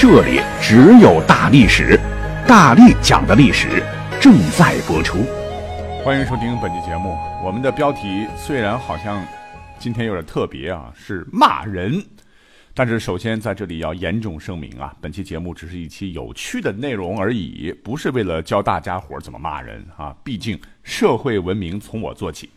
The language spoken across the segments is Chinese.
这里只有大历史，大力讲的历史正在播出。欢迎收听本期节目。我们的标题虽然好像今天有点特别啊，是骂人，但是首先在这里要严重声明啊，本期节目只是一期有趣的内容而已，不是为了教大家伙怎么骂人啊。毕竟社会文明从我做起。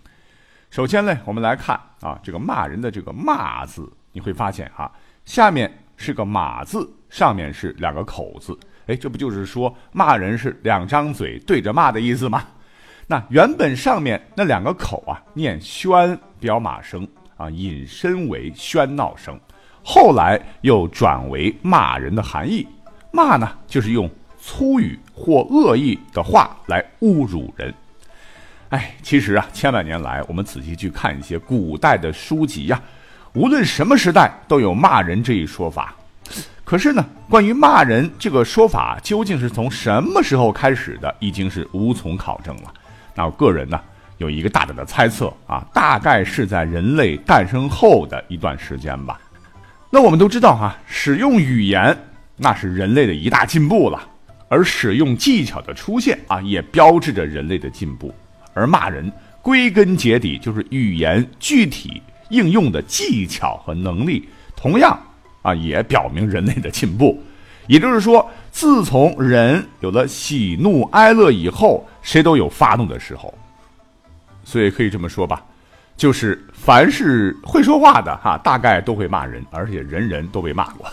首先呢，我们来看啊，这个骂人的这个“骂”字，你会发现啊，下面是个“马”字。上面是两个口字，哎，这不就是说骂人是两张嘴对着骂的意思吗？那原本上面那两个口啊，念喧表马声啊，引申为喧闹声，后来又转为骂人的含义。骂呢，就是用粗语或恶意的话来侮辱人。哎，其实啊，千百年来，我们仔细去看一些古代的书籍呀，无论什么时代，都有骂人这一说法。可是呢，关于骂人这个说法究竟是从什么时候开始的，已经是无从考证了。那我个人呢，有一个大胆的猜测啊，大概是在人类诞生后的一段时间吧。那我们都知道哈，使用语言那是人类的一大进步了，而使用技巧的出现啊，也标志着人类的进步。而骂人归根结底就是语言具体应用的技巧和能力，同样。啊，也表明人类的进步，也就是说，自从人有了喜怒哀乐以后，谁都有发怒的时候。所以可以这么说吧，就是凡是会说话的哈，大概都会骂人，而且人人都被骂过。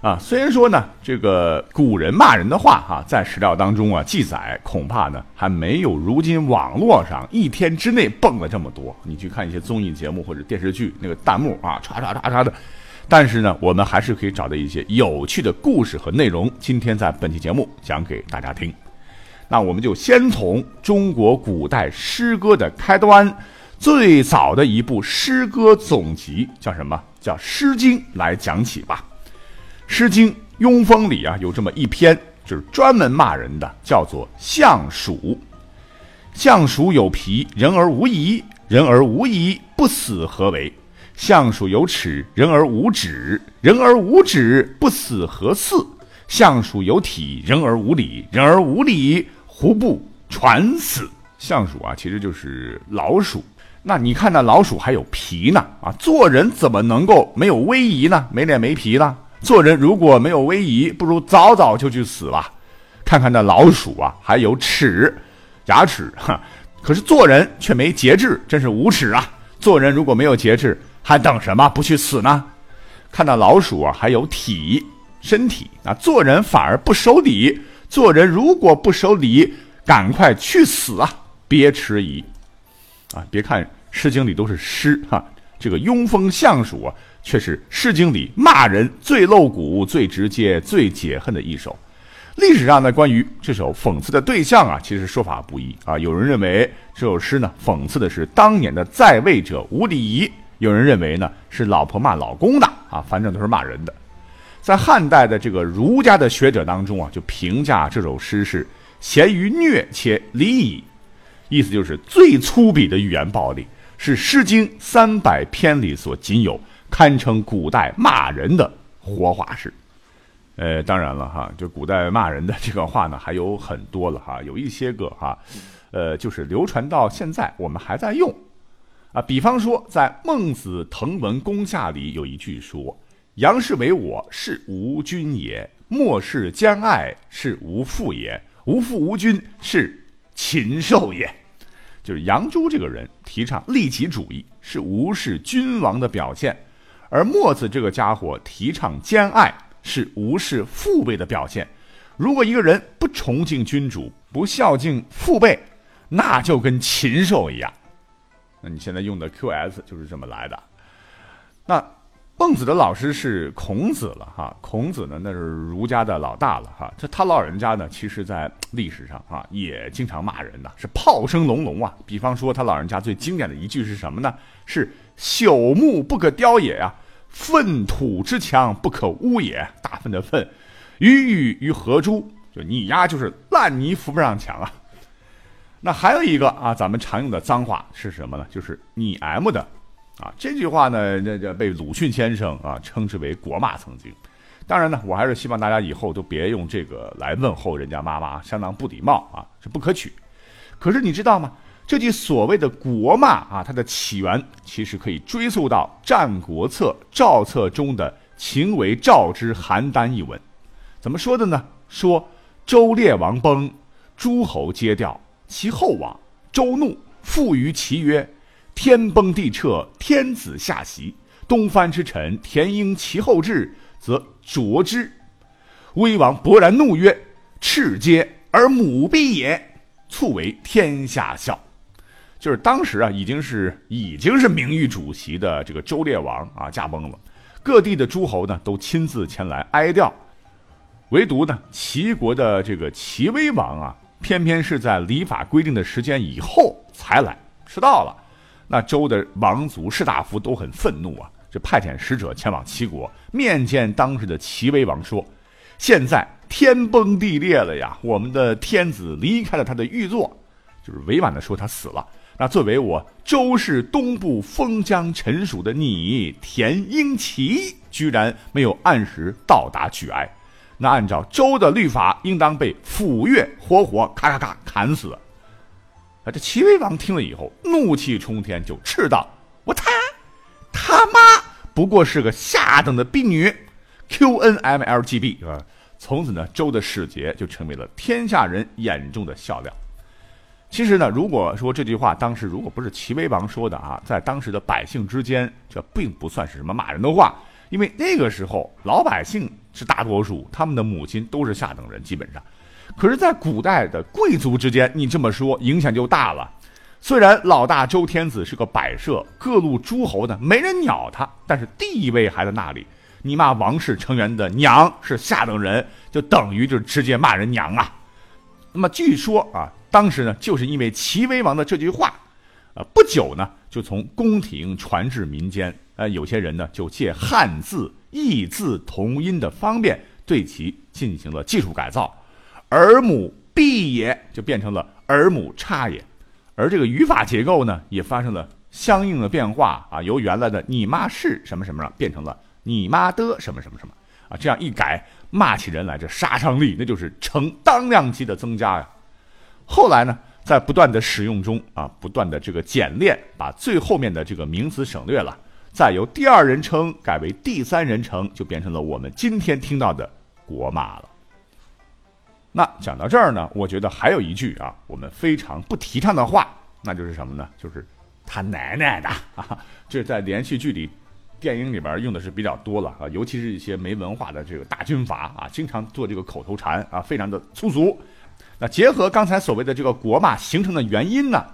啊，虽然说呢，这个古人骂人的话哈，在史料当中啊记载，恐怕呢还没有如今网络上一天之内蹦了这么多。你去看一些综艺节目或者电视剧，那个弹幕啊，唰唰唰唰的。但是呢，我们还是可以找到一些有趣的故事和内容。今天在本期节目讲给大家听。那我们就先从中国古代诗歌的开端，最早的一部诗歌总集叫什么？叫《诗经》来讲起吧。《诗经·庸风》里啊有这么一篇，就是专门骂人的，叫做《相鼠》。相鼠有皮，人而无仪；人而无仪，不死何为？相鼠有齿，人而无指；人而无指，不死何似？相鼠有体，人而无礼；人而无礼，胡不传死？相鼠啊，其实就是老鼠。那你看，那老鼠还有皮呢啊！做人怎么能够没有威仪呢？没脸没皮呢？做人如果没有威仪，不如早早就去死吧。看看那老鼠啊，还有齿，牙齿哈，可是做人却没节制，真是无耻啊！做人如果没有节制，还等什么？不去死呢？看到老鼠啊，还有体身体啊，做人反而不守礼。做人如果不守礼，赶快去死啊！别迟疑啊！别看《诗经》里都是诗哈，这个庸风相属啊，却是《诗经》里骂人最露骨、最直接、最解恨的一首。历史上呢，关于这首讽刺的对象啊，其实说法不一啊。有人认为这首诗呢，讽刺的是当年的在位者无礼仪。有人认为呢是老婆骂老公的啊，反正都是骂人的。在汉代的这个儒家的学者当中啊，就评价这首诗是咸于虐且离矣，意思就是最粗鄙的语言暴力，是《诗经》三百篇里所仅有，堪称古代骂人的活化石。呃，当然了哈，就古代骂人的这个话呢还有很多了哈，有一些个哈，呃，就是流传到现在我们还在用。啊，比方说，在《孟子滕文公下》里有一句说：“杨氏为我，是无君也；莫氏将爱，是无父也；无父无君，是禽兽也。”就是杨朱这个人提倡利己主义，是无视君王的表现；而墨子这个家伙提倡兼爱，是无视父辈的表现。如果一个人不崇敬君主，不孝敬父辈，那就跟禽兽一样。那你现在用的 QS 就是这么来的。那孟子的老师是孔子了哈，孔子呢那是儒家的老大了哈，这他老人家呢，其实在历史上啊也经常骂人的，是炮声隆隆啊。比方说他老人家最经典的一句是什么呢？是朽木不可雕也啊，粪土之墙不可污也。大粪的粪，鱼与于何诸？就你丫，就是烂泥扶不上墙啊。那还有一个啊，咱们常用的脏话是什么呢？就是你 M 的。啊，这句话呢，那叫被鲁迅先生啊称之为国骂。曾经，当然呢，我还是希望大家以后都别用这个来问候人家妈妈，相当不礼貌啊，是不可取。可是你知道吗？这句所谓的国骂啊，它的起源其实可以追溯到《战国策·赵策》中的“秦为赵之邯郸”一文。怎么说的呢？说周烈王崩，诸侯皆掉，其后王。周怒，复于其曰。天崩地彻，天子下席。东藩之臣田婴其后至，则啄之。威王勃然怒曰：“赤皆而母必也！”卒为天下笑。就是当时啊，已经是已经是名誉主席的这个周烈王啊，驾崩了。各地的诸侯呢，都亲自前来哀悼。唯独呢，齐国的这个齐威王啊，偏偏是在礼法规定的时间以后才来，迟到了。那周的王族士大夫都很愤怒啊，就派遣使者前往齐国面见当时的齐威王，说：“现在天崩地裂了呀，我们的天子离开了他的玉座，就是委婉的说他死了。那作为我周氏东部封疆臣属的你田婴齐，居然没有按时到达举哀，那按照周的律法，应当被斧钺活活咔咔咔砍死。”啊！这齐威王听了以后，怒气冲天，就斥道：“我他他妈不过是个下等的婢女，Q N M L G B 啊！”从此呢，周的使节就成为了天下人眼中的笑料。其实呢，如果说这句话当时如果不是齐威王说的啊，在当时的百姓之间，这并不算是什么骂人的话，因为那个时候老百姓是大多数，他们的母亲都是下等人，基本上。可是，在古代的贵族之间，你这么说影响就大了。虽然老大周天子是个摆设，各路诸侯呢没人鸟他，但是地位还在那里。你骂王室成员的娘是下等人，就等于就是直接骂人娘啊。那么据说啊，当时呢就是因为齐威王的这句话，啊，不久呢就从宫廷传至民间。呃，有些人呢就借汉字异字同音的方便，对其进行了技术改造。儿母必也就变成了儿母差也，而这个语法结构呢也发生了相应的变化啊，由原来的你妈是什么什么了，变成了你妈的什么什么什么啊，这样一改，骂起人来这杀伤力那就是成当量级的增加呀。后来呢，在不断的使用中啊，不断的这个简练，把最后面的这个名词省略了，再由第二人称改为第三人称，就变成了我们今天听到的国骂了。那讲到这儿呢，我觉得还有一句啊，我们非常不提倡的话，那就是什么呢？就是他奶奶的啊！这在连续剧里、电影里边用的是比较多了啊，尤其是一些没文化的这个大军阀啊，经常做这个口头禅啊，非常的粗俗。那结合刚才所谓的这个国骂形成的原因呢，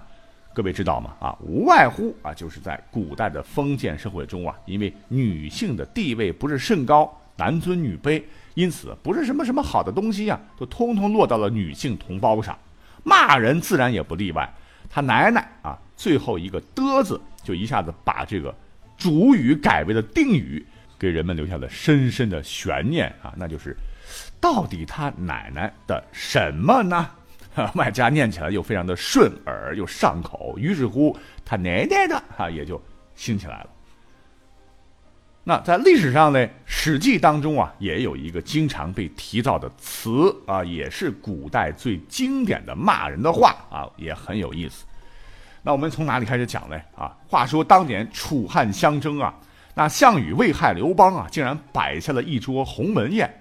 各位知道吗？啊，无外乎啊，就是在古代的封建社会中啊，因为女性的地位不是甚高，男尊女卑。因此，不是什么什么好的东西呀，都通通落到了女性同胞上，骂人自然也不例外。他奶奶啊，最后一个的字就一下子把这个主语改为了定语，给人们留下了深深的悬念啊，那就是到底他奶奶的什么呢？外加念起来又非常的顺耳又上口，于是乎他奶奶的啊也就兴起来了。那在历史上呢，《史记》当中啊，也有一个经常被提到的词啊，也是古代最经典的骂人的话啊，也很有意思。那我们从哪里开始讲呢？啊，话说当年楚汉相争啊，那项羽为害刘邦啊，竟然摆下了一桌鸿门宴。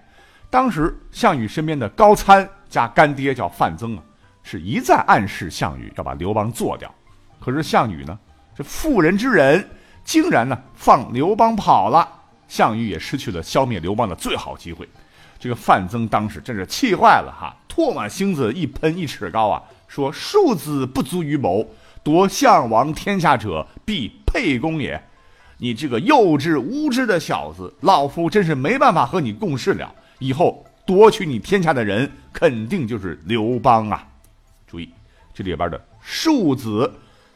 当时项羽身边的高参家干爹叫范增啊，是一再暗示项羽要把刘邦做掉。可是项羽呢，这妇人之仁。竟然呢放刘邦跑了，项羽也失去了消灭刘邦的最好机会。这个范增当时真是气坏了哈，唾沫星子一喷一尺高啊，说庶子不足于谋，夺项王天下者，必沛公也。你这个幼稚无知的小子，老夫真是没办法和你共事了。以后夺取你天下的人，肯定就是刘邦啊！注意，这里边的“庶子”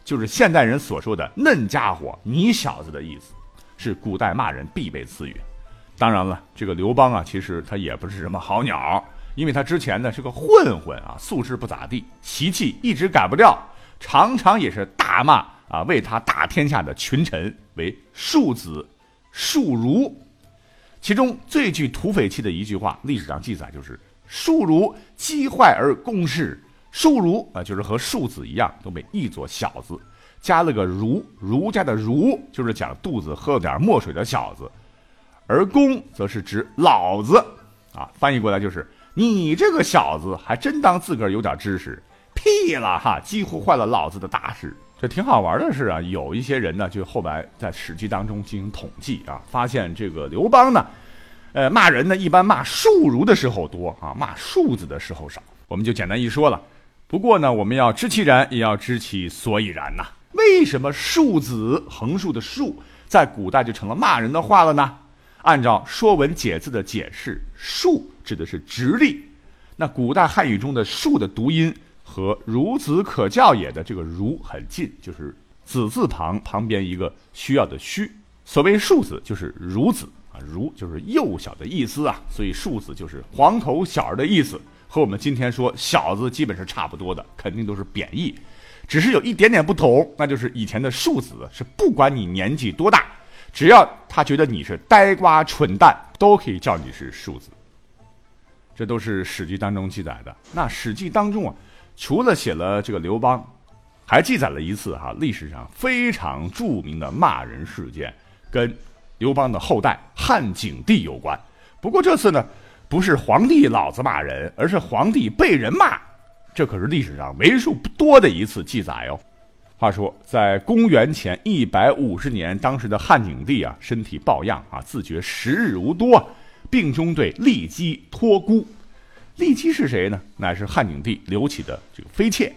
就是现代人所说的“嫩家伙”“你小子”的意思，是古代骂人必备词语。当然了，这个刘邦啊，其实他也不是什么好鸟，因为他之前呢是个混混啊，素质不咋地，习气一直改不掉，常常也是大骂啊为他打天下的群臣为“庶子”“庶儒”。其中最具土匪气的一句话，历史上记载就是“庶儒积坏而攻事”。庶儒啊，就是和庶子一样，都被译作小子，加了个儒，儒家的儒就是讲肚子喝了点墨水的小子，而公则是指老子啊，翻译过来就是你这个小子还真当自个儿有点知识，屁了哈，几乎坏了老子的大事。这挺好玩的是啊，有一些人呢，就后来在《史记》当中进行统计啊，发现这个刘邦呢，呃，骂人呢一般骂庶儒的时候多啊，骂庶子的时候少。我们就简单一说了。不过呢，我们要知其然，也要知其所以然呐。为什么“庶子”横竖的“庶”在古代就成了骂人的话了呢？按照《说文解字》的解释，“庶”指的是直立。那古代汉语中的“庶”的读音和“孺子可教也”的这个“孺”很近，就是“子”字旁旁边一个需要的“需”。所谓“庶子”，就是孺子啊，“孺”就是幼小的意思啊，所以“庶子”就是黄头小儿的意思。和我们今天说小子基本是差不多的，肯定都是贬义，只是有一点点不同，那就是以前的庶子是不管你年纪多大，只要他觉得你是呆瓜蠢蛋，都可以叫你是庶子。这都是《史记》当中记载的。那《史记》当中啊，除了写了这个刘邦，还记载了一次哈历史上非常著名的骂人事件，跟刘邦的后代汉景帝有关。不过这次呢。不是皇帝老子骂人，而是皇帝被人骂，这可是历史上为数不多的一次记载哦。话说，在公元前一百五十年，当时的汉景帝啊，身体抱恙啊，自觉时日无多，病中对骊姬托孤。骊姬是谁呢？乃是汉景帝刘启的这个妃妾。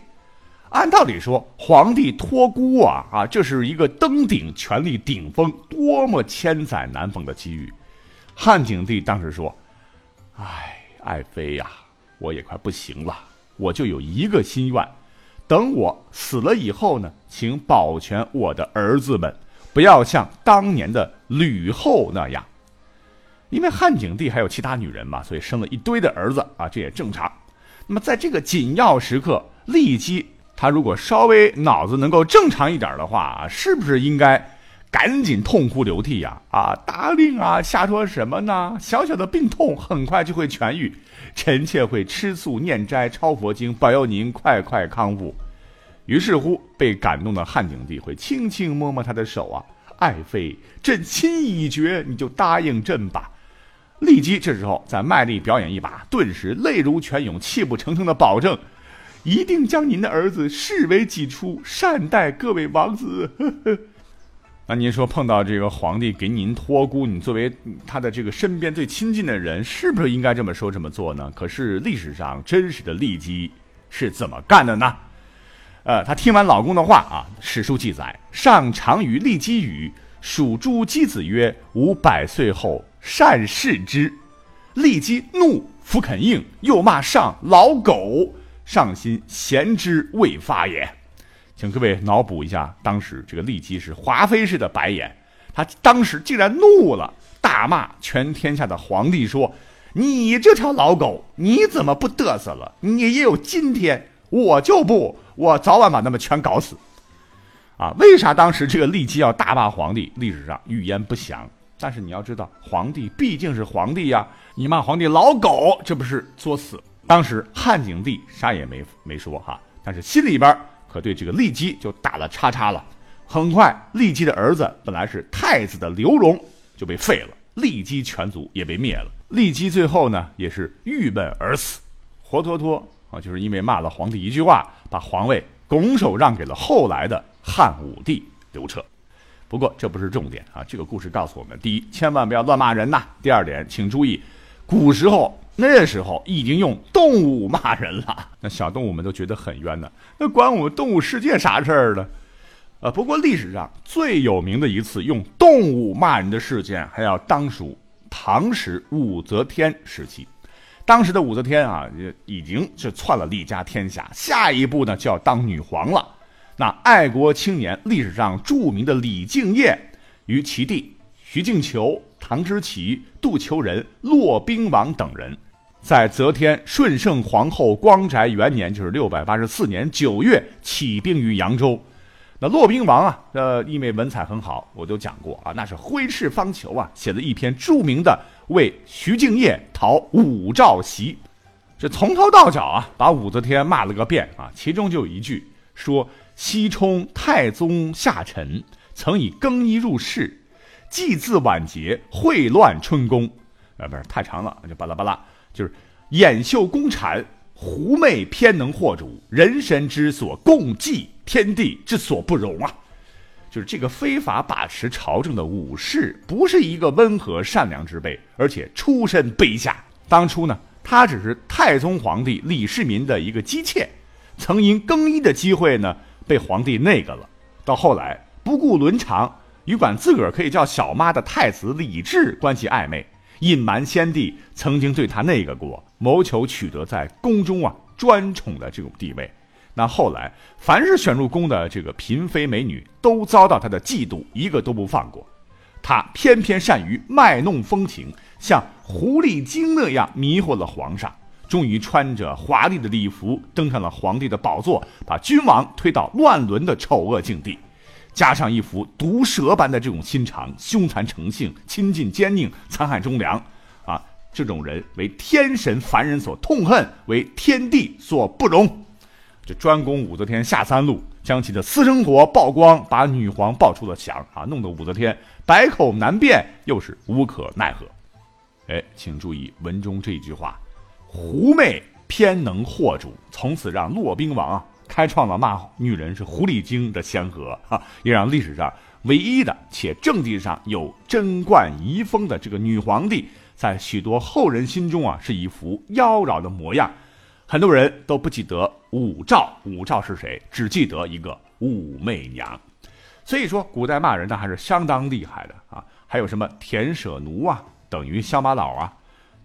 按道理说，皇帝托孤啊啊，这是一个登顶权力顶峰、多么千载难逢的机遇。汉景帝当时说。哎，爱妃呀，我也快不行了，我就有一个心愿，等我死了以后呢，请保全我的儿子们，不要像当年的吕后那样。因为汉景帝还有其他女人嘛，所以生了一堆的儿子啊，这也正常。那么在这个紧要时刻，骊姬她如果稍微脑子能够正常一点的话，是不是应该？赶紧痛哭流涕呀！啊，大令啊，瞎说什么呢？小小的病痛很快就会痊愈，臣妾会吃素念斋抄佛经，保佑您快快康复。于是乎，被感动的汉景帝会轻轻摸摸她的手啊，爱妃，朕心已决，你就答应朕吧。立即这时候再卖力表演一把，顿时泪如泉涌，泣不成声的保证，一定将您的儿子视为己出，善待各位王子。呵 呵那您说碰到这个皇帝给您托孤，你作为他的这个身边最亲近的人，是不是应该这么说这么做呢？可是历史上真实的骊姬是怎么干的呢？呃，她听完老公的话啊，史书记载，上常与骊姬语，属诸姬子曰：“吾百岁后善事之。”骊姬怒，弗肯应，又骂上老狗，上心贤之未发也。请各位脑补一下，当时这个骊姬是华妃似的白眼，她当时竟然怒了，大骂全天下的皇帝说：“你这条老狗，你怎么不嘚瑟了？你也有今天，我就不，我早晚把他们全搞死。”啊，为啥当时这个骊姬要大骂皇帝？历史上语言不详，但是你要知道，皇帝毕竟是皇帝呀，你骂皇帝老狗，这不是作死？当时汉景帝啥也没没说哈，但是心里边。可对这个骊姬就打了叉叉了。很快，骊姬的儿子本来是太子的刘荣就被废了，骊姬全族也被灭了。骊姬最后呢，也是郁闷而死，活脱脱啊，就是因为骂了皇帝一句话，把皇位拱手让给了后来的汉武帝刘彻。不过这不是重点啊，这个故事告诉我们：第一，千万不要乱骂人呐；第二点，请注意，古时候。那时候已经用动物骂人了，那小动物们都觉得很冤呢。那关我们动物世界啥事儿呢？呃，不过历史上最有名的一次用动物骂人的事件，还要当属唐时武则天时期。当时的武则天啊，已经是篡了李家天下，下一步呢就要当女皇了。那爱国青年，历史上著名的李敬业与其弟徐敬求、唐之奇、杜求仁、骆宾王等人，在则天顺圣皇后光宅元年，就是六百八十四年九月，起兵于扬州。那骆宾王啊，呃，因为文采很好，我都讲过啊，那是挥斥方遒啊，写了一篇著名的《为徐敬业讨武曌檄》，这从头到脚啊，把武则天骂了个遍啊。其中就有一句说：“西充太宗下臣，曾以更衣入室，祭祀晚节，秽乱春宫。”啊，不是太长了，就巴拉巴拉，就是掩袖宫产，狐媚偏能惑主，人神之所共济。天地之所不容啊！就是这个非法把持朝政的武士，不是一个温和善良之辈，而且出身卑下。当初呢，他只是太宗皇帝李世民的一个姬妾，曾因更衣的机会呢，被皇帝那个了。到后来不顾伦常，与管自个儿可以叫小妈的太子李治关系暧昧，隐瞒先帝曾经对他那个过，谋求取得在宫中啊专宠的这种地位。那后来，凡是选入宫的这个嫔妃美女，都遭到他的嫉妒，一个都不放过。他偏偏善于卖弄风情，像狐狸精那样迷惑了皇上，终于穿着华丽的礼服登上了皇帝的宝座，把君王推到乱伦的丑恶境地。加上一副毒蛇般的这种心肠，凶残成性，亲近奸佞，残害忠良，啊，这种人为天神凡人所痛恨，为天地所不容。就专攻武则天下三路，将其的私生活曝光，把女皇爆出了墙啊，弄得武则天百口难辩，又是无可奈何。哎，请注意文中这句话：“狐媚偏能惑主”，从此让骆宾王啊开创了骂女人是狐狸精的先河啊，也让历史上唯一的且政绩上有贞观遗风的这个女皇帝，在许多后人心中啊是一副妖娆的模样。很多人都不记得武曌，武曌是谁？只记得一个武媚娘。所以说，古代骂人呢还是相当厉害的啊。还有什么田舍奴啊，等于乡巴佬啊；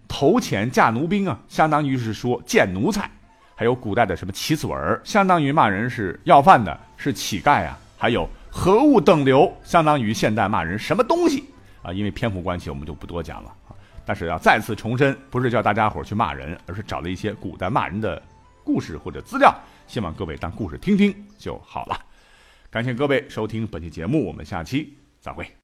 投钱嫁奴兵啊，相当于是说贱奴才。还有古代的什么乞子儿，相当于骂人是要饭的，是乞丐啊。还有何物等流，相当于现代骂人什么东西啊。因为篇幅关系，我们就不多讲了。但是要再次重申，不是叫大家伙去骂人，而是找了一些古代骂人的故事或者资料，希望各位当故事听听就好了。感谢各位收听本期节目，我们下期再会。